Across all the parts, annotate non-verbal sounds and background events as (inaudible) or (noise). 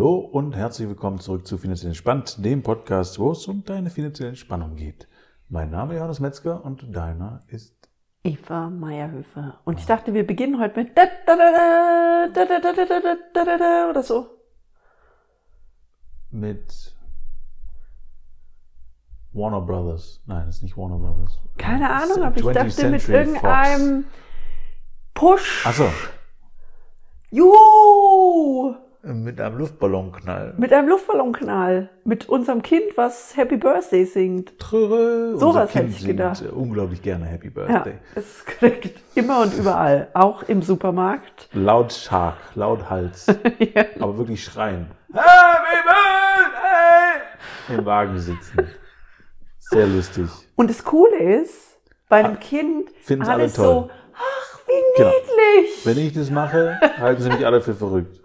Hallo und herzlich willkommen zurück zu Finanziell Entspannt, dem Podcast, wo es um deine finanzielle Entspannung geht. Mein Name ist Johannes Metzger und deiner ist Eva Meierhöfer. Und ich dachte, wir beginnen heute mit oder so. Mit Warner Brothers. Nein, das ist nicht Warner Brothers. Keine das Ahnung, aber ich dachte Century mit irgendeinem Fox. Push. Achso. Juhu! Mit einem Luftballonknall. Mit einem Luftballonknall. Mit unserem Kind, was Happy Birthday singt. Tröre. Sowas Unser hätte Kind ich singt gedacht. unglaublich gerne Happy Ja, Birthday. es kriegt immer und überall. Auch im Supermarkt. Laut Schark, laut Hals. (laughs) ja. aber wirklich schreien. Happy Birthday! Im Wagen sitzen. Sehr lustig. Und das Coole ist, bei einem Kind finden's alle alles toll. so, ach, wie Genau. niedlich. Wenn ich das mache, halten sie mich alle für verrückt.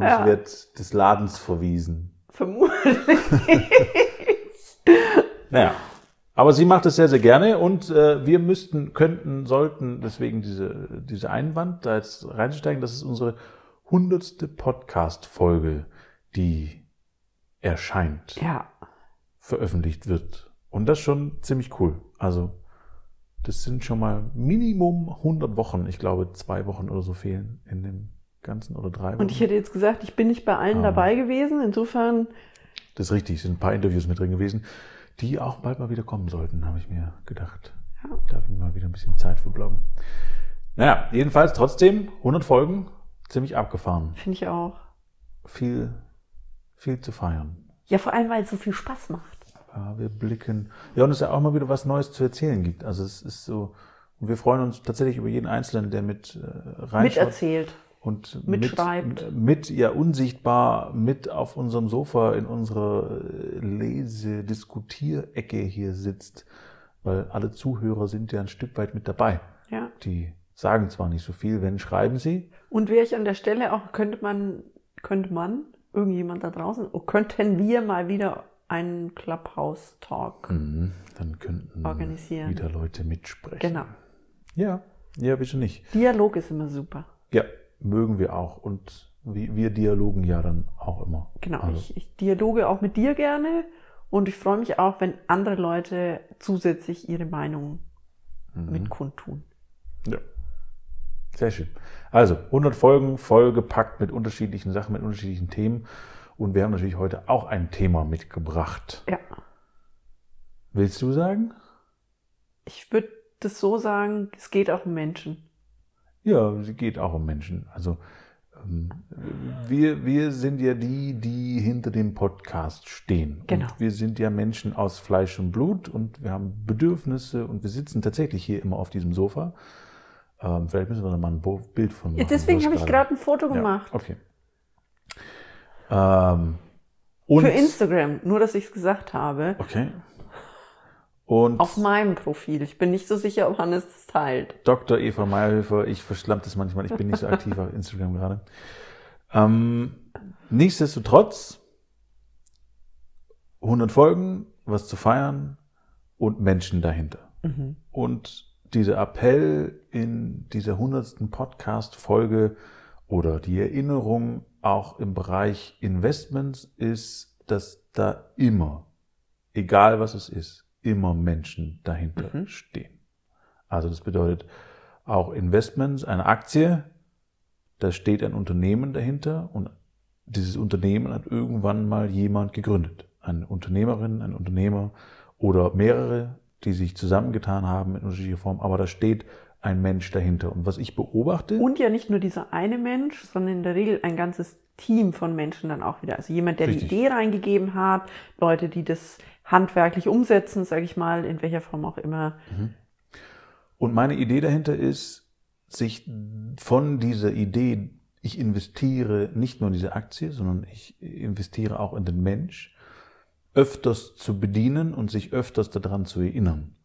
Und Ja. werde des Ladens verwiesen. Vermutlich. (laughs) Naja. Aber sie macht es sehr, sehr gerne und äh, wir müssten, könnten, sollten deswegen diese, diese Einwand da jetzt reinsteigen. Das ist unsere hundertste Podcast-Folge, die erscheint, ja. veröffentlicht wird. Und das schon ziemlich cool. Also, das sind schon mal Minimum 100 Wochen. Ich glaube, zwei Wochen oder so fehlen in dem Ganzen oder drei Wochen. Und ich hätte jetzt gesagt, ich bin nicht bei allen Ah. dabei gewesen. Insofern, Das ist richtig, es sind ein paar Interviews mit drin gewesen, die auch bald mal wieder kommen sollten, habe ich mir gedacht. Ja. Da habe ich mal wieder ein bisschen Zeit für bloggen. Naja, jedenfalls trotzdem 100 Folgen, ziemlich abgefahren. finde ich auch. Viel, viel zu feiern. Ja, vor allem, weil es so viel Spaß macht. Ja, wir blicken. Ja, und es ist ja auch mal wieder was Neues zu erzählen gibt. Also es ist so, und wir freuen uns tatsächlich über jeden Einzelnen, der mit äh, reinschaut. Miterzählt. Und mitschreibt. Mit, mit ja unsichtbar mit auf unserem Sofa in unserer Lese-Diskutierecke hier sitzt, weil alle Zuhörer sind ja ein Stück weit mit dabei. Ja. Die sagen zwar nicht so viel, wenn schreiben sie. Und wäre ich an der Stelle auch, könnte man, könnte man, irgendjemand da draußen, oh, könnten wir mal wieder einen Clubhouse-Talk. Mhm, dann könnten Organisieren. wieder Leute mitsprechen. Genau. Ja, ja, wieso nicht? Dialog ist immer super. Ja, mögen wir auch und wir, dialogen ja dann auch immer. Genau. Also, Ich, ich dialoge auch mit dir gerne und ich freue mich auch, wenn andere Leute zusätzlich ihre Meinung mhm. mit kundtun. Ja. Sehr schön. Also 100 Folgen, vollgepackt mit unterschiedlichen Sachen, mit unterschiedlichen Themen. Und wir haben natürlich heute auch ein Thema mitgebracht. Ja. Willst du sagen? Ich würde das so sagen, es geht auch um Menschen. Ja, sie geht auch um Menschen. Also ähm, wir, wir sind ja die, die hinter dem Podcast stehen. Genau. Und wir sind ja Menschen aus Fleisch und Blut und wir haben Bedürfnisse und wir sitzen tatsächlich hier immer auf diesem Sofa. Ähm, vielleicht müssen wir da mal ein Bild von machen. Ja, deswegen habe ich gerade ein Foto Ja, gemacht. okay. Ähm, Für Instagram, nur dass ich es gesagt habe. Okay. Und Auf meinem Profil. Ich bin nicht so sicher, ob Hannes das teilt. Dr. Eva Meyerhöfer, ich verschlammt das manchmal, ich bin nicht so aktiv auf Instagram gerade. Ähm, nichtsdestotrotz, 100 Folgen, was zu feiern und Menschen dahinter. Mhm. Und dieser Appell in dieser 100. Podcast-Folge oder die Erinnerung auch im Bereich Investments ist, dass da immer, egal was es ist, immer Menschen dahinter Mhm. stehen. Also das bedeutet auch Investments, eine Aktie, da steht ein Unternehmen dahinter und dieses Unternehmen hat irgendwann mal jemand gegründet. Eine Unternehmerin, ein Unternehmer oder mehrere, die sich zusammengetan haben in unterschiedlicher Form, aber da steht ein Mensch dahinter. Und was ich beobachte, Und ja nicht nur dieser eine Mensch, sondern in der Regel ein ganzes Team von Menschen dann auch wieder. Also jemand, der Richtig. die Idee reingegeben hat, Leute, die das handwerklich umsetzen, sage ich mal, in welcher Form auch immer. Und meine Idee dahinter ist, sich von dieser Idee, ich investiere nicht nur in diese Aktie, sondern ich investiere auch in den Mensch, öfters zu bedienen und sich öfters daran zu erinnern.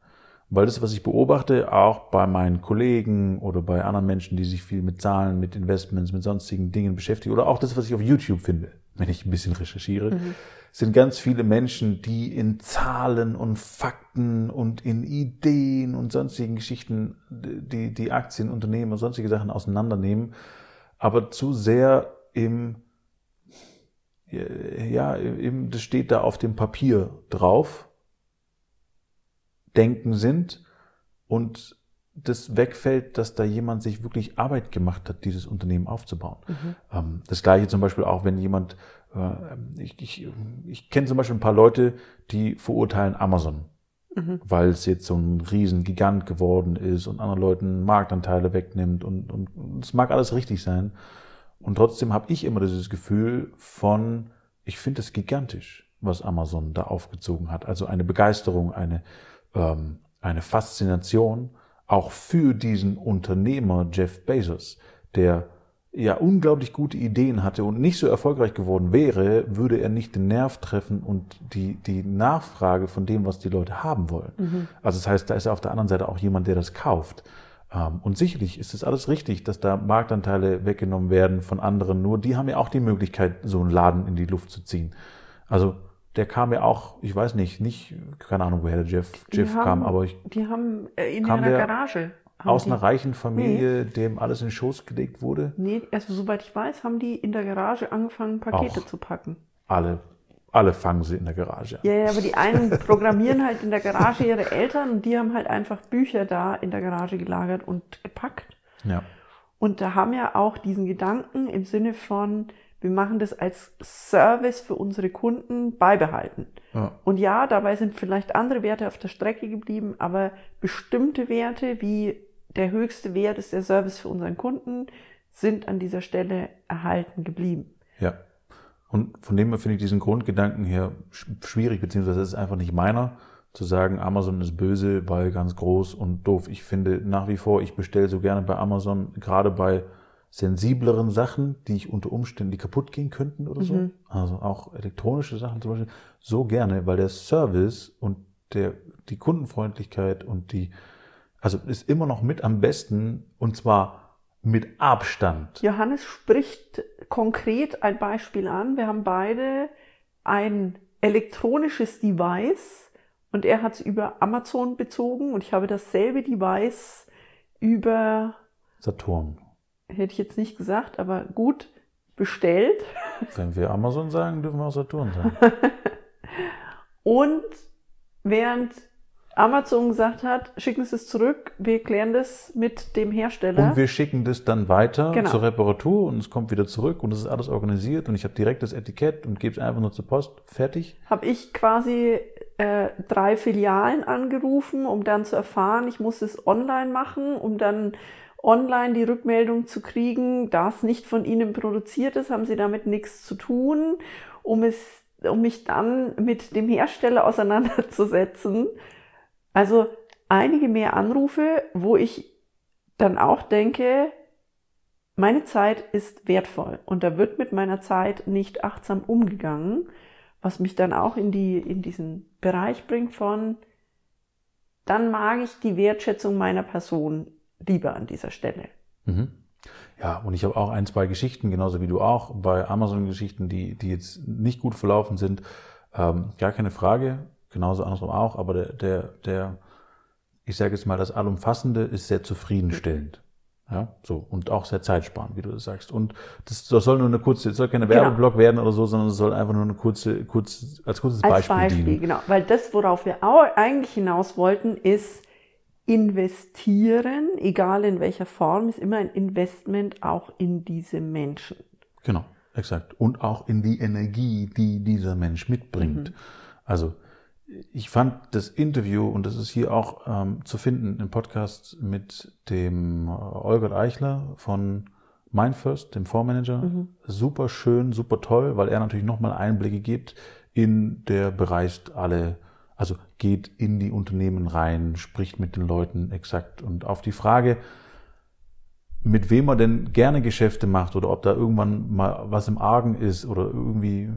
Weil das, was ich beobachte, auch bei meinen Kollegen oder bei anderen Menschen, die sich viel mit Zahlen, mit Investments, mit sonstigen Dingen beschäftigen, oder auch das, was ich auf YouTube finde, wenn ich ein bisschen recherchiere, sind ganz viele Menschen, die in Zahlen und Fakten und in Ideen und sonstigen Geschichten die, die Aktien, Unternehmen und sonstige Sachen auseinandernehmen, aber zu sehr im ja, eben, das steht da auf dem Papier drauf, Denken sind und das wegfällt, dass da jemand sich wirklich Arbeit gemacht hat, dieses Unternehmen aufzubauen. Mhm. Ähm, das gleiche zum Beispiel auch, wenn jemand, äh, ich, ich, ich kenne zum Beispiel ein paar Leute, die verurteilen Amazon, mhm. weil es jetzt so ein Riesengigant geworden ist und anderen Leuten Marktanteile wegnimmt und, und es mag alles richtig sein. Und trotzdem habe ich immer dieses Gefühl von, ich finde es gigantisch, was Amazon da aufgezogen hat. Also eine Begeisterung, eine, ähm, eine Faszination auch für diesen Unternehmer Jeff Bezos, der ja unglaublich gute Ideen hatte und nicht so erfolgreich geworden wäre, würde er nicht den Nerv treffen und die, die Nachfrage von dem, was die Leute haben wollen. Mhm. Also das heißt, da ist auf der anderen Seite auch jemand, der das kauft. Ähm, und sicherlich ist es alles richtig, dass da Marktanteile weggenommen werden von anderen. Nur die haben ja auch die Möglichkeit, so einen Laden in die Luft zu ziehen. Also der kam ja auch, ich weiß nicht, nicht, keine Ahnung, woher der Jeff, Jeff haben, kam, aber ich. Die haben äh, in einer Garage. Aus die, einer reichen Familie, nee. dem alles in den Schoß gelegt wurde? Nee, also soweit ich weiß, haben die in der Garage angefangen, Pakete auch zu packen. Alle, alle fangen sie in der Garage an. Ja, ja, aber die einen (laughs) programmieren halt in der Garage ihre Eltern und die haben halt einfach Bücher da in der Garage gelagert und gepackt. Ja. Und da haben ja auch diesen Gedanken im Sinne von, wir machen das als Service für unsere Kunden beibehalten. Ja. Und ja, dabei sind vielleicht andere Werte auf der Strecke geblieben, aber bestimmte Werte wie der höchste Wert ist der Service für unseren Kunden, sind an dieser Stelle erhalten geblieben. Ja. Und von dem her finde ich diesen Grundgedanken her schwierig, beziehungsweise es ist einfach nicht meiner, zu sagen, Amazon ist böse, weil ganz groß und doof. Ich finde nach wie vor, ich bestelle so gerne bei Amazon, gerade bei sensibleren Sachen, die ich unter Umständen, die kaputt gehen könnten oder so. Mhm. Also auch elektronische Sachen zum Beispiel, so gerne, weil der Service und der, die Kundenfreundlichkeit und die, also ist immer noch mit am besten und zwar mit Abstand. Johannes spricht konkret ein Beispiel an. Wir haben beide ein elektronisches Device und er hat es über Amazon bezogen und ich habe dasselbe Device über Saturn hätte ich jetzt nicht gesagt, aber gut bestellt. Wenn wir Amazon sagen, dürfen wir auch Saturn sagen. (laughs) Und während Amazon gesagt hat, schicken Sie es zurück, wir klären das mit dem Hersteller. Und wir schicken das dann weiter genau. zur Reparatur und es kommt wieder zurück und es ist alles organisiert und ich habe direkt das Etikett und gebe es einfach nur zur Post, fertig. Habe ich quasi äh, drei Filialen angerufen, um dann zu erfahren, ich muss es online machen, um dann online die Rückmeldung zu kriegen, da es nicht von ihnen produziert ist, haben sie damit nichts zu tun, um es, um mich dann mit dem Hersteller (laughs) auseinanderzusetzen. Also einige mehr Anrufe, wo ich dann auch denke, meine Zeit ist wertvoll und da wird mit meiner Zeit nicht achtsam umgegangen, was mich dann auch in die, in diesen Bereich bringt von, dann mag ich die Wertschätzung meiner Person lieber an dieser Stelle. Mhm. Ja, und ich habe auch ein, zwei Geschichten, genauso wie du auch, bei Amazon-Geschichten, die, die jetzt nicht gut verlaufen sind. Ähm, gar keine Frage, genauso andersrum auch, aber der, der, der ich sage jetzt mal, das Allumfassende ist sehr zufriedenstellend. Ja, so. Und auch sehr zeitsparend, wie du das sagst. Und das, das soll nur eine kurze, es soll keine genau. Werbeblock werden oder so, sondern es soll einfach nur eine kurze, kurz, als kurzes als Beispiel, Beispiel dienen. Genau. Weil das, worauf wir auch eigentlich hinaus wollten, ist, investieren, egal in welcher Form, ist immer ein Investment auch in diese Menschen. Genau, exakt. Und auch in die Energie, die dieser Mensch mitbringt. Mhm. Also ich fand das Interview, und das ist hier auch ähm, zu finden im Podcast mit dem äh, Olgert Eichler von Mindfirst, dem Fondsmanager, mhm. super schön, super toll, weil er natürlich nochmal Einblicke gibt in der bereist alle also geht in die Unternehmen rein, spricht mit den Leuten exakt. Und auf die Frage, mit wem man denn gerne Geschäfte macht oder ob da irgendwann mal was im Argen ist oder irgendwie,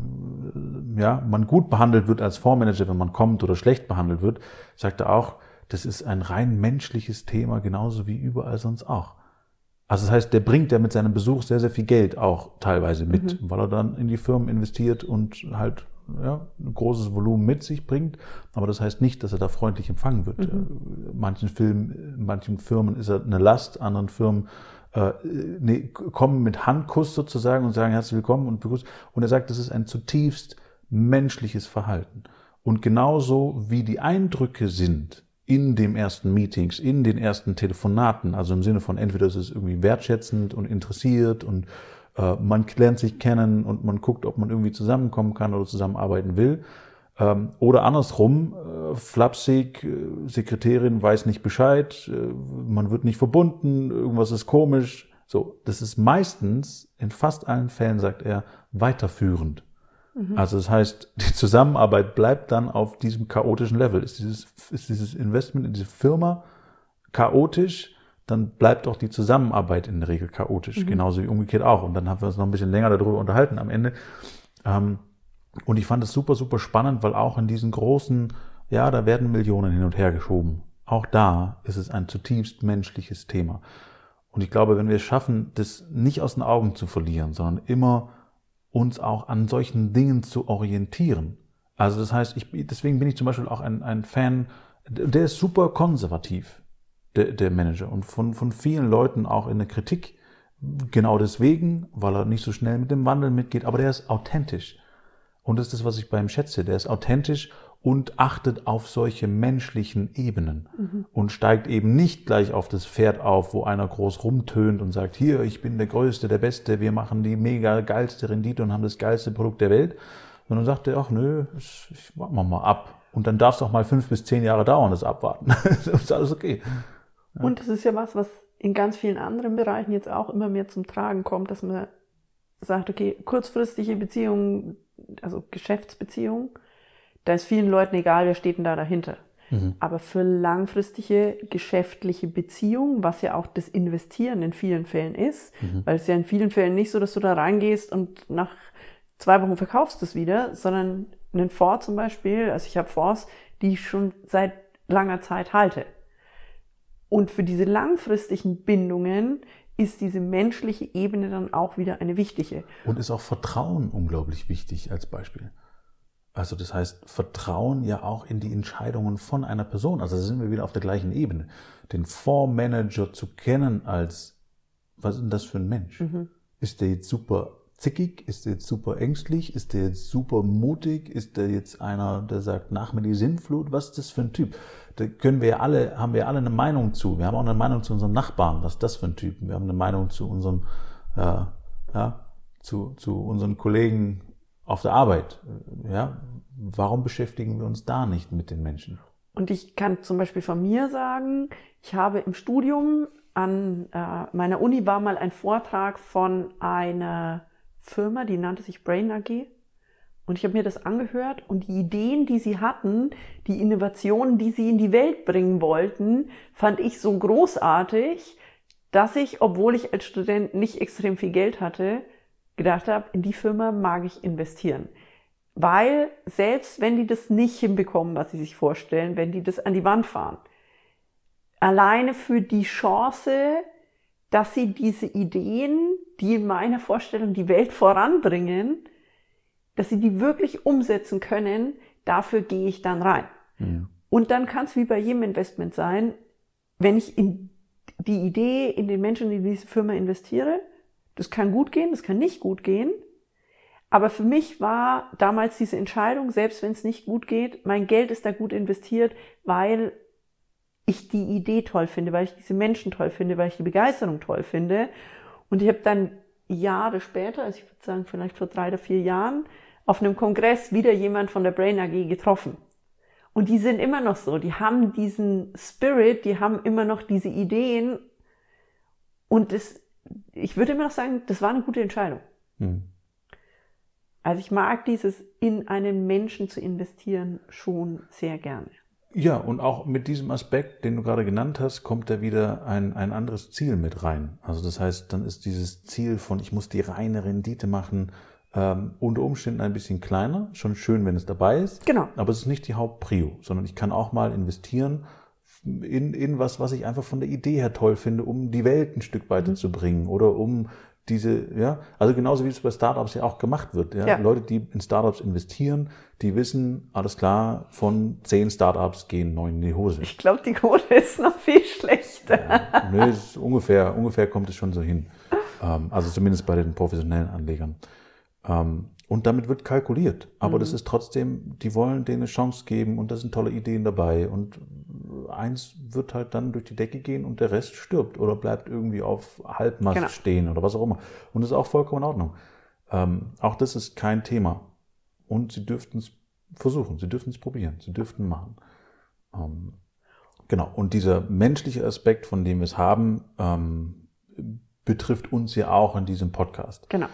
ja, man gut behandelt wird als Fondsmanager, wenn man kommt oder schlecht behandelt wird, sagt er auch, das ist ein rein menschliches Thema, genauso wie überall sonst auch. Also das heißt, der bringt ja mit seinem Besuch sehr, sehr viel Geld auch teilweise mit, mhm. weil er dann in die Firmen investiert und halt ja, ein großes Volumen mit sich bringt. Aber das heißt nicht, dass er da freundlich empfangen wird. Mhm. Manchen Filmen, manchen Firmen ist er eine Last, anderen Firmen äh, nee, kommen mit Handkuss sozusagen und sagen herzlich willkommen und begrüßen. Und er sagt, das ist ein zutiefst menschliches Verhalten. Und genauso wie die Eindrücke sind in dem ersten Meetings, in den ersten Telefonaten, also im Sinne von entweder ist es irgendwie wertschätzend und interessiert und äh, man lernt sich kennen und man guckt, ob man irgendwie zusammenkommen kann oder zusammenarbeiten will. Ähm, oder andersrum, äh, flapsig, äh, Sekretärin weiß nicht Bescheid, äh, man wird nicht verbunden, irgendwas ist komisch. So, das ist meistens, in fast allen Fällen, sagt er, weiterführend. Mhm. Also das heißt, (laughs) die Zusammenarbeit bleibt dann auf diesem chaotischen Level. Ist dieses, ist dieses Investment in diese Firma chaotisch, dann bleibt auch die Zusammenarbeit in der Regel chaotisch, mhm. genauso wie umgekehrt auch. Und dann haben wir uns noch ein bisschen länger darüber unterhalten am Ende. Ähm, und ich fand es super, super spannend, weil auch in diesen großen, ja, da werden Millionen hin und her geschoben. Auch da ist es ein zutiefst menschliches Thema. Und ich glaube, wenn wir es schaffen, das nicht aus den Augen zu verlieren, sondern immer uns auch an solchen Dingen zu orientieren. Also das heißt, ich, deswegen bin ich zum Beispiel auch ein, ein Fan, der ist super konservativ der, der Manager und von, von vielen Leuten auch in der Kritik. Genau deswegen, weil er nicht so schnell mit dem Wandel mitgeht, aber der ist authentisch. Und das ist das, was ich bei ihm schätze. Der ist authentisch und achtet auf solche menschlichen Ebenen mhm. und steigt eben nicht gleich auf das Pferd auf, wo einer groß rumtönt und sagt, hier, ich bin der Größte, der Beste, wir machen die mega geilste Rendite und haben das geilste Produkt der Welt, sondern sagt er, ach nö, ich, ich mach mal ab. Und dann darf es auch mal fünf bis zehn Jahre dauern, das Abwarten. (laughs) das ist alles okay. Und das ist ja was, was in ganz vielen anderen Bereichen jetzt auch immer mehr zum Tragen kommt, dass man sagt, okay, kurzfristige Beziehungen, also Geschäftsbeziehungen, da ist vielen Leuten egal, wer steht denn da dahinter. Mhm. Aber für langfristige geschäftliche Beziehungen, was ja auch das Investieren in vielen Fällen ist, mhm. weil es ja in vielen Fällen nicht so, dass du da reingehst und nach zwei Wochen verkaufst du es wieder, sondern einen Fonds zum Beispiel, also ich habe Fonds, die ich schon seit langer Zeit halte. Und für diese langfristigen Bindungen ist diese menschliche Ebene dann auch wieder eine wichtige. Und ist auch Vertrauen unglaublich wichtig als Beispiel. Also das heißt, Vertrauen ja auch in die Entscheidungen von einer Person. Also da sind wir wieder auf der gleichen Ebene. Den Fondsmanager zu kennen als, was ist denn das für ein Mensch? Mhm. Ist der jetzt super zickig? Ist der jetzt super ängstlich? Ist der jetzt super mutig? Ist der jetzt einer, der sagt, nach mir die Sinnflut? Was ist das für ein Typ? Da können wir alle, haben wir alle eine Meinung zu. Wir haben auch eine Meinung zu unserem Nachbarn. Was ist das für ein Typ? Wir haben eine Meinung zu unserem, äh, ja, zu, zu unseren Kollegen auf der Arbeit. Ja, warum beschäftigen wir uns da nicht mit den Menschen? Und ich kann zum Beispiel von mir sagen, ich habe im Studium an äh, meiner Uni war mal ein Vortrag von einer Firma, die nannte sich Brain AG. Und ich habe mir das angehört und die Ideen, die sie hatten, die Innovationen, die sie in die Welt bringen wollten, fand ich so großartig, dass ich, obwohl ich als Student nicht extrem viel Geld hatte, gedacht habe, in die Firma mag ich investieren. Weil selbst wenn die das nicht hinbekommen, was sie sich vorstellen, wenn die das an die Wand fahren, alleine für die Chance, dass sie diese Ideen, die in meiner Vorstellung die Welt voranbringen, dass sie die wirklich umsetzen können, dafür gehe ich dann rein. Ja. Und dann kann es wie bei jedem Investment sein, wenn ich in die Idee, in den Menschen, in diese Firma investiere, das kann gut gehen, das kann nicht gut gehen. Aber für mich war damals diese Entscheidung, selbst wenn es nicht gut geht, mein Geld ist da gut investiert, weil ich die Idee toll finde, weil ich diese Menschen toll finde, weil ich die Begeisterung toll finde. Und ich habe dann Jahre später, also ich würde sagen vielleicht vor drei oder vier Jahren, auf einem Kongress wieder jemand von der Brain AG getroffen. Und die sind immer noch so, die haben diesen Spirit, die haben immer noch diese Ideen. Und das, ich würde immer noch sagen, das war eine gute Entscheidung. Hm. Also ich mag dieses in einen Menschen zu investieren schon sehr gerne. Ja, und auch mit diesem Aspekt, den du gerade genannt hast, kommt da wieder ein, ein anderes Ziel mit rein. Also das heißt, dann ist dieses Ziel von, ich muss die reine Rendite machen, ähm, unter Umständen ein bisschen kleiner. Schon schön, wenn es dabei ist. Genau. Aber es ist nicht die Hauptprio, sondern ich kann auch mal investieren in, in was, was ich einfach von der Idee her toll finde, um die Welt ein Stück weiter mhm. zu bringen oder um diese, ja, also genauso wie es bei Startups ja auch gemacht wird. Ja? Ja. Leute, die in Startups investieren, die wissen, alles klar, von zehn Startups gehen neun in die Hose. Ich glaube, die Quote ist noch viel schlechter. Ja, nö, ungefähr, ungefähr kommt es schon so hin. Ähm, also zumindest bei den professionellen Anlegern. Ähm, und damit wird kalkuliert. Aber das ist trotzdem, die wollen denen eine Chance geben und da sind tolle Ideen dabei. Und eins wird halt dann durch die Decke gehen und der Rest stirbt oder bleibt irgendwie auf Halbmast Genau. stehen oder was auch immer. Und das ist auch vollkommen in Ordnung. Ähm, auch das ist kein Thema. Und sie dürften es versuchen, sie dürften es probieren, sie dürften machen. Ähm, genau. Und dieser menschliche Aspekt, von dem wir es haben, ähm, betrifft uns ja auch in diesem Podcast. Genau.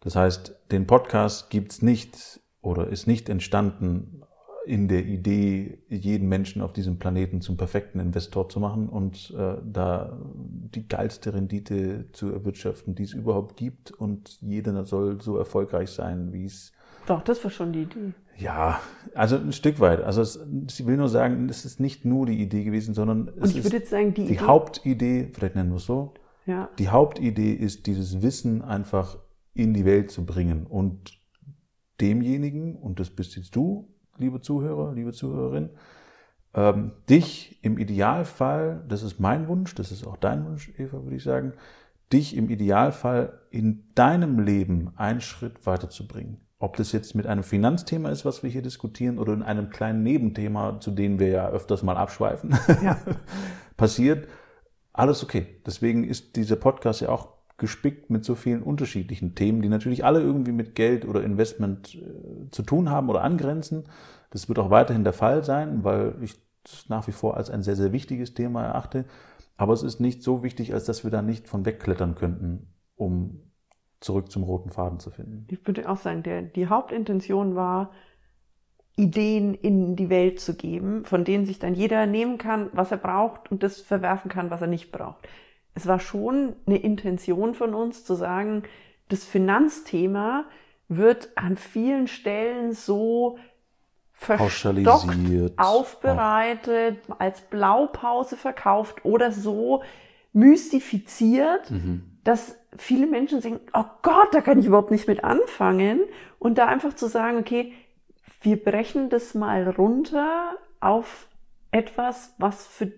Das heißt, den Podcast gibt's nicht oder ist nicht entstanden in der Idee, jeden Menschen auf diesem Planeten zum perfekten Investor zu machen und äh, da die geilste Rendite zu erwirtschaften, die es überhaupt gibt und jeder soll so erfolgreich sein, wie es Doch, das war schon die Idee. ja, also ein Stück weit. Also es, ich will nur sagen, es ist nicht nur die Idee gewesen, sondern Und es ich ist würde jetzt sagen, die, die Idee, Hauptidee, vielleicht nennen wir es so, ja, die Hauptidee ist, dieses Wissen einfach in die Welt zu bringen und demjenigen, und das bist jetzt du, liebe Zuhörer, liebe Zuhörerin, ähm, dich im Idealfall, das ist mein Wunsch, das ist auch dein Wunsch, Eva, würde ich sagen, dich im Idealfall in deinem Leben einen Schritt weiterzubringen. Ob das jetzt mit einem Finanzthema ist, was wir hier diskutieren, oder in einem kleinen Nebenthema, zu dem wir ja öfters mal abschweifen, Ja. (laughs) passiert, alles okay. Deswegen ist dieser Podcast ja auch gespickt mit so vielen unterschiedlichen Themen, die natürlich alle irgendwie mit Geld oder Investment äh, zu tun haben oder angrenzen. Das wird auch weiterhin der Fall sein, weil ich es nach wie vor als ein sehr, sehr wichtiges Thema erachte. Aber es ist nicht so wichtig, als dass wir da nicht von wegklettern könnten, um zurück zum roten Faden zu finden. ich würde auch sagen, der, die Hauptintention war, Ideen in die Welt zu geben, von denen sich dann jeder nehmen kann, was er braucht und das verwerfen kann, was er nicht braucht. Es war schon eine Intention von uns zu sagen, das Finanzthema wird an vielen Stellen so verstockt aufbereitet, als Blaupause verkauft oder so mystifiziert, dass viele Menschen denken, oh Gott, da kann ich überhaupt nicht mit anfangen. Und da einfach zu sagen, okay, wir brechen das mal runter auf etwas, was für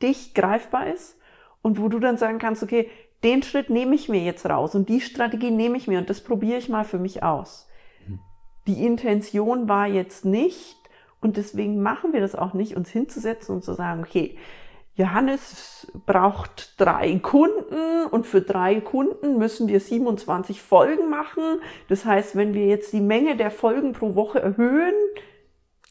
dich greifbar ist und wo du dann sagen kannst, okay, den Schritt nehme ich mir jetzt raus und die Strategie nehme ich mir und das probiere ich mal für mich aus. Die Intention war jetzt nicht, und deswegen machen wir das auch nicht, uns hinzusetzen und zu sagen, okay, Johannes braucht drei Kunden und für drei Kunden müssen wir 27 Folgen machen. Das heißt, wenn wir jetzt die Menge der Folgen pro Woche erhöhen,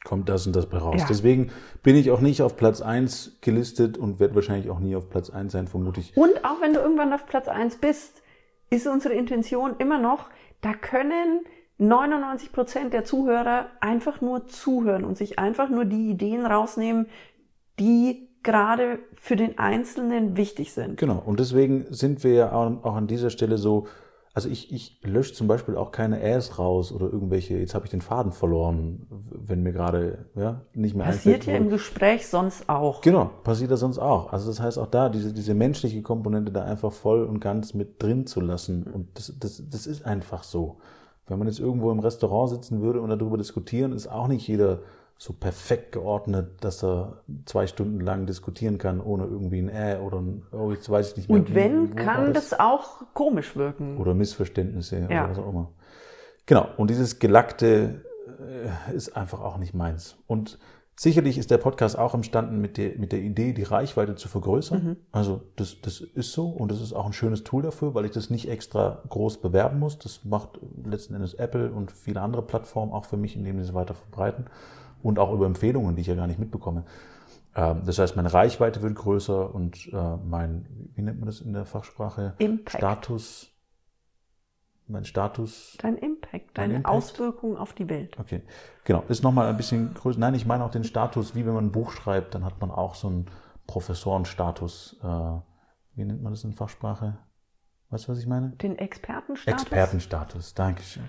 kommt das und das bei raus. Ja. Deswegen bin ich auch nicht auf Platz 1 gelistet und werde wahrscheinlich auch nie auf Platz 1 sein, vermute ich. Und auch wenn du irgendwann auf Platz 1 bist, ist unsere Intention immer noch, da können 99 Prozent der Zuhörer einfach nur zuhören und sich einfach nur die Ideen rausnehmen, die gerade für den Einzelnen wichtig sind. Genau, und deswegen sind wir ja auch an dieser Stelle so, also ich, ich lösche zum Beispiel auch keine Äs raus oder irgendwelche, jetzt habe ich den Faden verloren, wenn mir gerade ja, nicht mehr Passiert ja einfällt. im Gespräch sonst auch. Genau, passiert das sonst auch. Also das heißt auch da, diese, diese menschliche Komponente da einfach voll und ganz mit drin zu lassen. Und das, das, das ist einfach so. Wenn man jetzt irgendwo im Restaurant sitzen würde und darüber diskutieren, ist auch nicht jeder so perfekt geordnet, dass er zwei Stunden lang diskutieren kann, ohne irgendwie ein Äh oder ein, oh, jetzt weiß ich nicht mehr. Und wenn, kann das auch komisch wirken. oder Missverständnisse Ja. oder was auch immer. Genau, und dieses Gelackte äh, ist einfach auch nicht meins. Und sicherlich ist der Podcast auch entstanden mit der, mit der Idee, die Reichweite zu vergrößern. Also das, das ist so und das ist auch ein schönes Tool dafür, weil ich das nicht extra groß bewerben muss. Das macht letzten Endes Apple und viele andere Plattformen auch für mich, indem sie es weiter verbreiten und auch über Empfehlungen, die ich ja gar nicht mitbekomme. Ähm, Das heißt, meine Reichweite wird größer und äh, mein, wie nennt man das in der Fachsprache? Impact. Status. Mein Status. Dein Impact, deine Impact? Auswirkungen auf die Welt. Okay. Genau. Ist nochmal ein bisschen größer. Nein, ich meine auch den Status, wie wenn man ein Buch schreibt, dann hat man auch so einen Professorenstatus. Äh, wie nennt man das in Fachsprache? Weißt du, was ich meine? Den Expertenstatus. Expertenstatus, Dankeschön.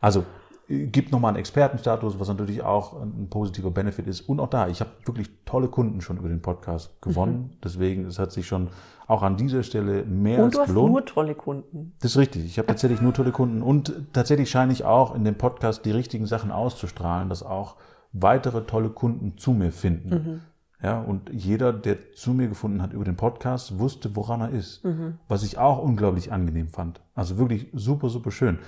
Also äh, gibt nochmal einen Expertenstatus, was natürlich auch ein positiver Benefit ist. Und auch da, ich habe wirklich tolle Kunden schon über den Podcast gewonnen. Mhm. Deswegen, es hat sich schon auch an dieser Stelle mehr und als du hast gelohnt. nur tolle Kunden. Das ist richtig. Ich habe tatsächlich nur tolle Kunden und tatsächlich scheine ich auch in dem Podcast die richtigen Sachen auszustrahlen, dass auch weitere tolle Kunden zu mir finden. Mhm. Ja, und jeder, der zu mir gefunden hat über den Podcast, wusste, woran er ist. Mhm. Was ich auch unglaublich angenehm fand. Also wirklich super, super schön.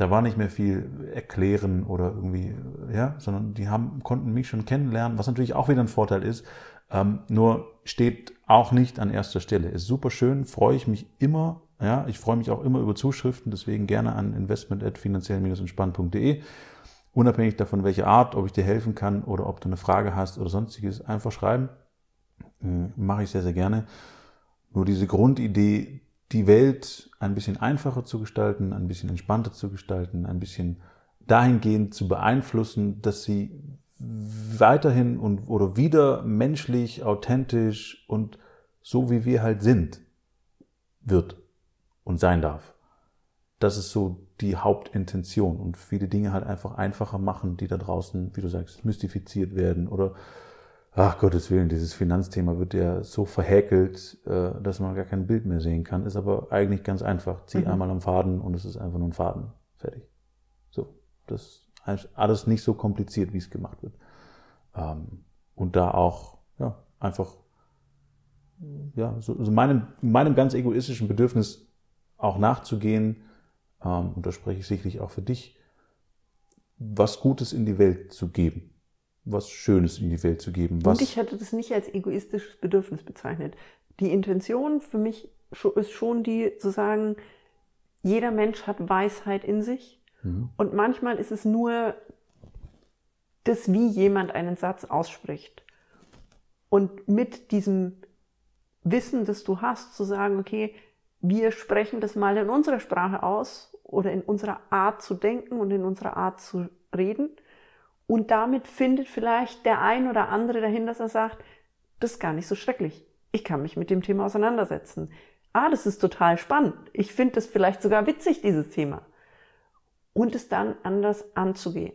Da war nicht mehr viel erklären oder irgendwie, ja, sondern die haben, konnten mich schon kennenlernen, was natürlich auch wieder ein Vorteil ist. Ähm, nur steht auch nicht an erster Stelle. Ist super schön, freue ich mich immer. Ja, ich freue mich auch immer über Zuschriften, deswegen gerne an investment.finanziell-entspannt.de. Unabhängig davon, welche Art, ob ich dir helfen kann oder ob du eine Frage hast oder sonstiges, einfach schreiben. Hm, mache ich sehr, sehr gerne. Nur diese Grundidee, die Welt ein bisschen einfacher zu gestalten, ein bisschen entspannter zu gestalten, ein bisschen dahingehend zu beeinflussen, dass sie weiterhin und oder wieder menschlich, authentisch und so wie wir halt sind, wird und sein darf. Das ist so die Hauptintention und viele Dinge halt einfach einfacher machen, die da draußen, wie du sagst, mystifiziert werden oder ach Gottes Willen, dieses Finanzthema wird ja so verhäkelt, äh, dass man gar kein Bild mehr sehen kann. Ist aber eigentlich ganz einfach. Zieh mhm. einmal am Faden und es ist einfach nur ein Faden. Fertig. So. Das ist alles nicht so kompliziert, wie es gemacht wird. Ähm, und da auch, ja, einfach, ja, so, so meinem, meinem ganz egoistischen Bedürfnis auch nachzugehen, ähm, und da spreche ich sicherlich auch für dich, was Gutes in die Welt zu geben was Schönes in die Welt zu geben. Was und ich hätte das nicht als egoistisches Bedürfnis bezeichnet. Die Intention für mich ist schon die zu sagen, jeder Mensch hat Weisheit in sich mhm. und manchmal ist es nur das, wie jemand einen Satz ausspricht. Und mit diesem Wissen, das du hast, zu sagen, okay, wir sprechen das mal in unserer Sprache aus oder in unserer Art zu denken und in unserer Art zu reden und damit findet vielleicht der ein oder andere dahin, dass er sagt, das ist gar nicht so schrecklich. Ich kann mich mit dem Thema auseinandersetzen. Ah, das ist total spannend. Ich finde das vielleicht sogar witzig, dieses Thema. Und es dann anders anzugehen.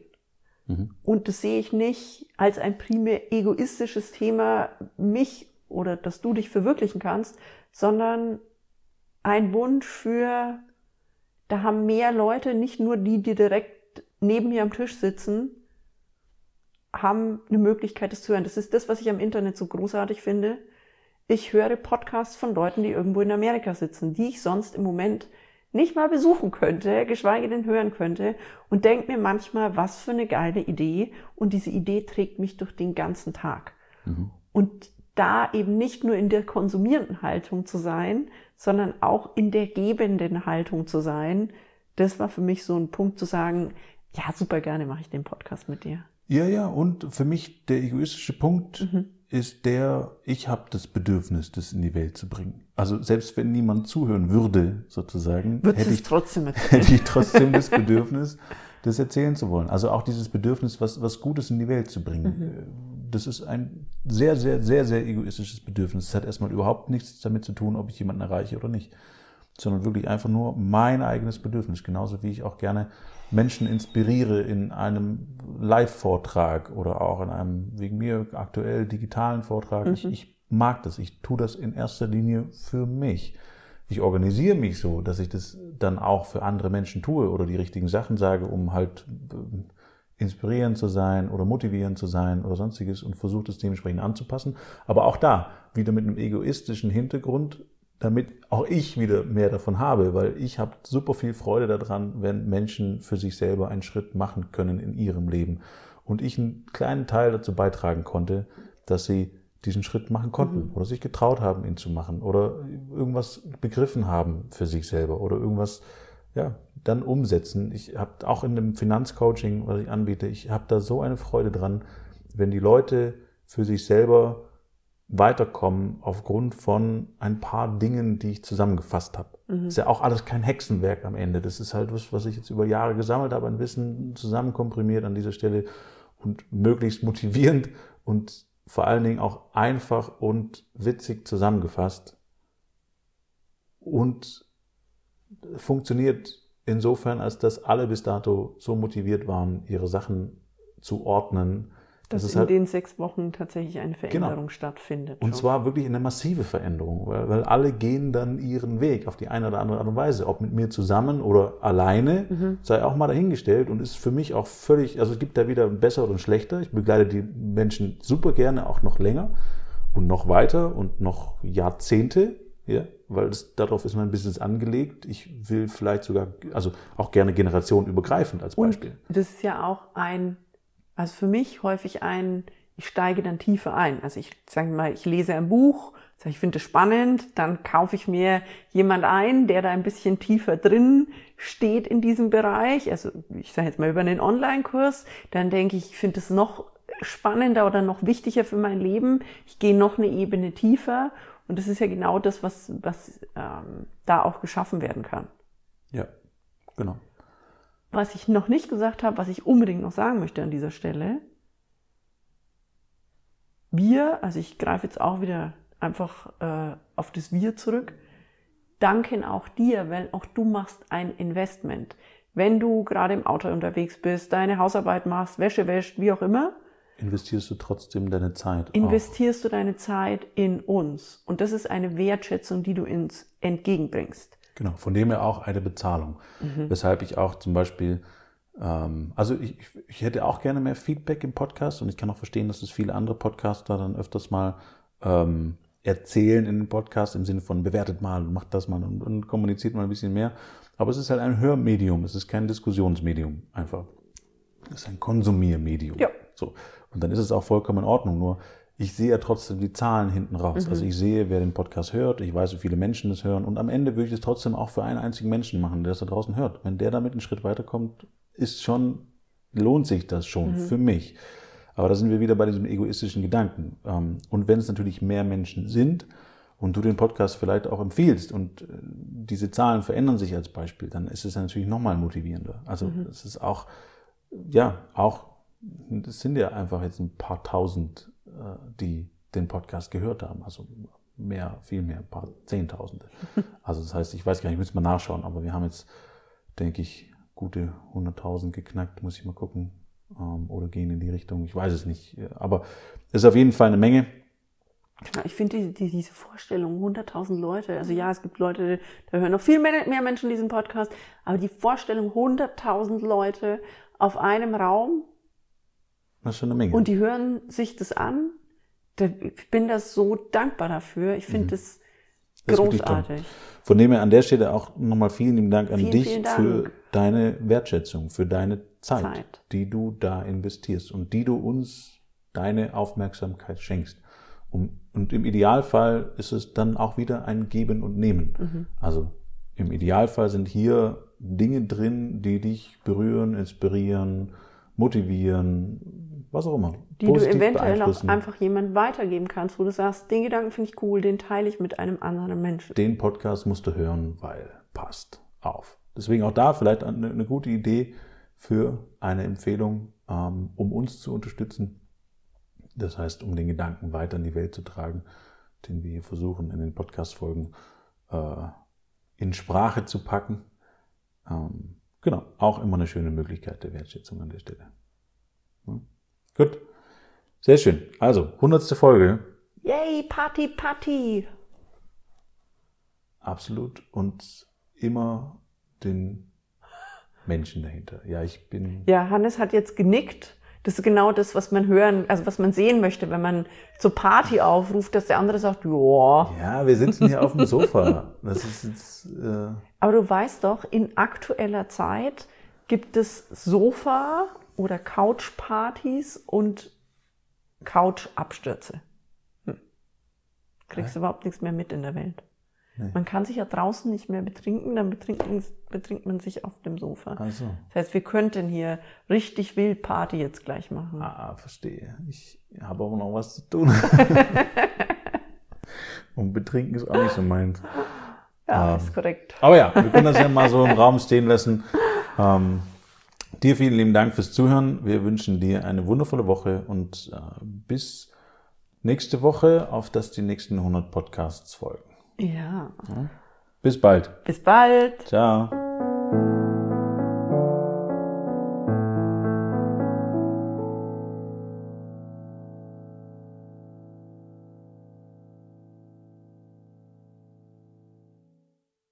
Mhm. Und das sehe ich nicht als ein primär egoistisches Thema, mich oder dass du dich verwirklichen kannst, sondern ein Wunsch für, da haben mehr Leute, nicht nur die, die direkt neben mir am Tisch sitzen, haben eine Möglichkeit, das zu hören. Das ist das, was ich am Internet so großartig finde. Ich höre Podcasts von Leuten, die irgendwo in Amerika sitzen, die ich sonst im Moment nicht mal besuchen könnte, geschweige denn hören könnte und denke mir manchmal, was für eine geile Idee und diese Idee trägt mich durch den ganzen Tag. Mhm. Und da eben nicht nur in der konsumierenden Haltung zu sein, sondern auch in der gebenden Haltung zu sein, das war für mich so ein Punkt zu sagen, ja, super gerne mache ich den Podcast mit dir. Ja, ja, und für mich der egoistische Punkt mhm. ist der, ich habe das Bedürfnis, das in die Welt zu bringen. Also selbst wenn niemand zuhören würde, sozusagen, hätte ich, trotzdem (laughs) hätte ich trotzdem das Bedürfnis, das erzählen zu wollen. Also auch dieses Bedürfnis, was, was Gutes in die Welt zu bringen. Mhm. Das ist ein sehr, sehr, sehr, sehr egoistisches Bedürfnis. Es hat erstmal überhaupt nichts damit zu tun, ob ich jemanden erreiche oder nicht sondern wirklich einfach nur mein eigenes Bedürfnis. Genauso wie ich auch gerne Menschen inspiriere in einem Live-Vortrag oder auch in einem wegen mir aktuell digitalen Vortrag. Mhm. Ich, ich mag das. Ich tue das in erster Linie für mich. Ich organisiere mich so, dass ich das dann auch für andere Menschen tue oder die richtigen Sachen sage, um halt äh, inspirierend zu sein oder motivierend zu sein oder sonstiges und versuche das dementsprechend anzupassen. Aber auch da wieder mit einem egoistischen Hintergrund damit auch ich wieder mehr davon habe, weil ich habe super viel Freude daran, wenn Menschen für sich selber einen Schritt machen können in ihrem Leben und ich einen kleinen Teil dazu beitragen konnte, dass sie diesen Schritt machen konnten mhm. oder sich getraut haben, ihn zu machen oder irgendwas begriffen haben für sich selber oder irgendwas ja dann umsetzen. Ich habe auch in dem Finanzcoaching, was ich anbiete, ich habe da so eine Freude dran, wenn die Leute für sich selber weiterkommen aufgrund von ein paar Dingen, die ich zusammengefasst habe. Mhm. Ist ja auch alles kein Hexenwerk am Ende. Das ist halt was, was ich jetzt über Jahre gesammelt habe, ein Wissen zusammenkomprimiert an dieser Stelle und möglichst motivierend und vor allen Dingen auch einfach und witzig zusammengefasst und funktioniert insofern, als dass alle bis dato so motiviert waren, ihre Sachen zu ordnen, dass Das ist in halt- den sechs Wochen tatsächlich eine Veränderung stattfindet. Und schon. zwar wirklich eine massive Veränderung, weil, weil alle gehen dann ihren Weg auf die eine oder andere Art und Weise. Ob mit mir zusammen oder alleine, sei auch mal dahingestellt und ist für mich auch völlig, also es gibt da wieder besser und schlechter. Ich begleite die Menschen super gerne auch noch länger und noch weiter und noch Jahrzehnte, ja, weil das, darauf ist mein Business angelegt. Ich will vielleicht sogar, also auch gerne generationenübergreifend als Und Beispiel. das ist ja auch ein, also für mich häufig ein, ich steige dann tiefer ein. Also ich sage mal, ich lese ein Buch, sage, ich finde das spannend, dann kaufe ich mir jemand ein, der da ein bisschen tiefer drin steht in diesem Bereich. Also ich sage jetzt mal über einen Online-Kurs, dann denke ich, ich finde es noch spannender oder noch wichtiger für mein Leben. Ich gehe noch eine Ebene tiefer. Und das ist ja genau das, was, was ähm, da auch geschaffen werden kann. Ja, genau. Was ich noch nicht gesagt habe, was ich unbedingt noch sagen möchte an dieser Stelle. Wir, also ich greife jetzt auch wieder einfach äh, auf das Wir zurück, danken auch dir, weil auch du machst ein Investment. Wenn du gerade im Auto unterwegs bist, deine Hausarbeit machst, Wäsche wäscht, wie auch immer, Investierst du trotzdem deine Zeit? auch? investierst du deine Zeit in uns. Und das ist eine Wertschätzung, die du uns entgegenbringst. Genau, von dem her auch eine Bezahlung. Weshalb ich auch zum Beispiel, ähm, also ich, ich- ich hätte auch gerne mehr Feedback im Podcast und ich kann auch verstehen, dass es viele andere Podcaster dann öfters mal ähm, erzählen in den Podcast im Sinne von bewertet mal und macht das mal und, und kommuniziert mal ein bisschen mehr. Aber es ist halt ein Hörmedium, es ist kein Diskussionsmedium einfach. Es ist ein Konsumiermedium. Ja. So. Und dann ist es auch vollkommen in Ordnung. Nur ich sehe ja trotzdem die Zahlen hinten raus. Also ich sehe, wer den Podcast hört, ich weiß, wie viele Menschen das hören. Und am Ende würde ich es trotzdem auch für einen einzigen Menschen machen, der das da draußen hört. Wenn der damit einen Schritt weiterkommt, ist schon, lohnt sich das schon für mich. Aber da sind wir wieder bei diesem egoistischen Gedanken. Ähm, Und wenn es natürlich mehr Menschen sind und du den Podcast vielleicht auch empfiehlst und äh, diese Zahlen verändern sich als Beispiel, dann ist es natürlich nochmal motivierender. Also es ist auch, ja, auch, es sind ja einfach jetzt ein paar tausend, die den Podcast gehört haben. Also mehr, viel mehr, ein paar Zehntausende. (laughs) Also das heißt, ich weiß gar nicht, ich muss mal nachschauen, aber wir haben jetzt, denke ich, gute 100.000 geknackt, muss ich mal gucken. Ähm, Oder gehen in die Richtung, ich weiß es nicht. Aber es ist auf jeden Fall eine Menge. Ich finde die, die, diese Vorstellung, 100.000 Leute, also ja, es gibt Leute, da hören noch viel mehr, mehr Menschen diesen Podcast, aber die Vorstellung, 100.000 Leute auf einem Raum Das ist schon eine Menge. und die hören sich das an, ich bin das so dankbar dafür. Ich finde das Mhm. Das toll. großartig. Von dem her an der Stelle auch nochmal vielen lieben Dank an Vielen, dich vielen Dank. für deine Wertschätzung, für deine Zeit, Zeit. die du da investierst und die du uns deine Aufmerksamkeit schenkst. Um, und im Idealfall ist es dann auch wieder ein Geben und Nehmen. Mhm. Also im Idealfall sind hier Dinge drin, die dich berühren, inspirieren, motivieren, was auch immer. Die du eventuell auch beeinflussen. einfach jemand weitergeben kannst, wo du sagst, den Gedanken finde ich cool, den teile ich mit einem anderen Menschen. den Podcast musst du hören, weil passt auf. Deswegen auch da vielleicht eine, eine gute Idee für eine Empfehlung, ähm, um uns zu unterstützen. Das heißt, um den Gedanken weiter in die Welt zu tragen, den wir hier versuchen in den Podcast-Folgen äh, in Sprache zu packen. Ähm, genau, auch immer eine schöne Möglichkeit der Wertschätzung an der Stelle. Ja. Gut, sehr schön. Also, hundertste Folge. Yay, Party, Party! Absolut. Und immer den Menschen dahinter. Ja, ich bin. Ja, Hannes hat jetzt genickt. Das ist genau das, was man hören, also was man sehen möchte, wenn man zur Party aufruft, dass der andere sagt, ja. Ja, wir sitzen hier auf dem Sofa. Das ist jetzt. Äh, Aber du weißt doch, in aktueller Zeit gibt es Sofa- oder Couchpartys und Couchabstürze. Hm. Kriegst überhaupt nichts mehr mit in der Welt. Nee. Man kann sich ja draußen nicht mehr betrinken, dann betrinkt, man- sich auf dem Sofa. also. Das heißt, wir könnten hier richtig wild Party jetzt gleich machen. Ah, verstehe. Ich habe aber noch was zu tun. (laughs) Und betrinken ist auch nicht so meins. Ja, ähm, ist korrekt. Aber ja, wir können das ja mal so im Raum stehen lassen. Ähm, dir vielen lieben Dank fürs Zuhören. Wir wünschen dir eine wundervolle Woche und äh, bis nächste Woche, auf dass die nächsten 100 Podcasts folgen. Ja. Bis bald. Bis bald. Ciao.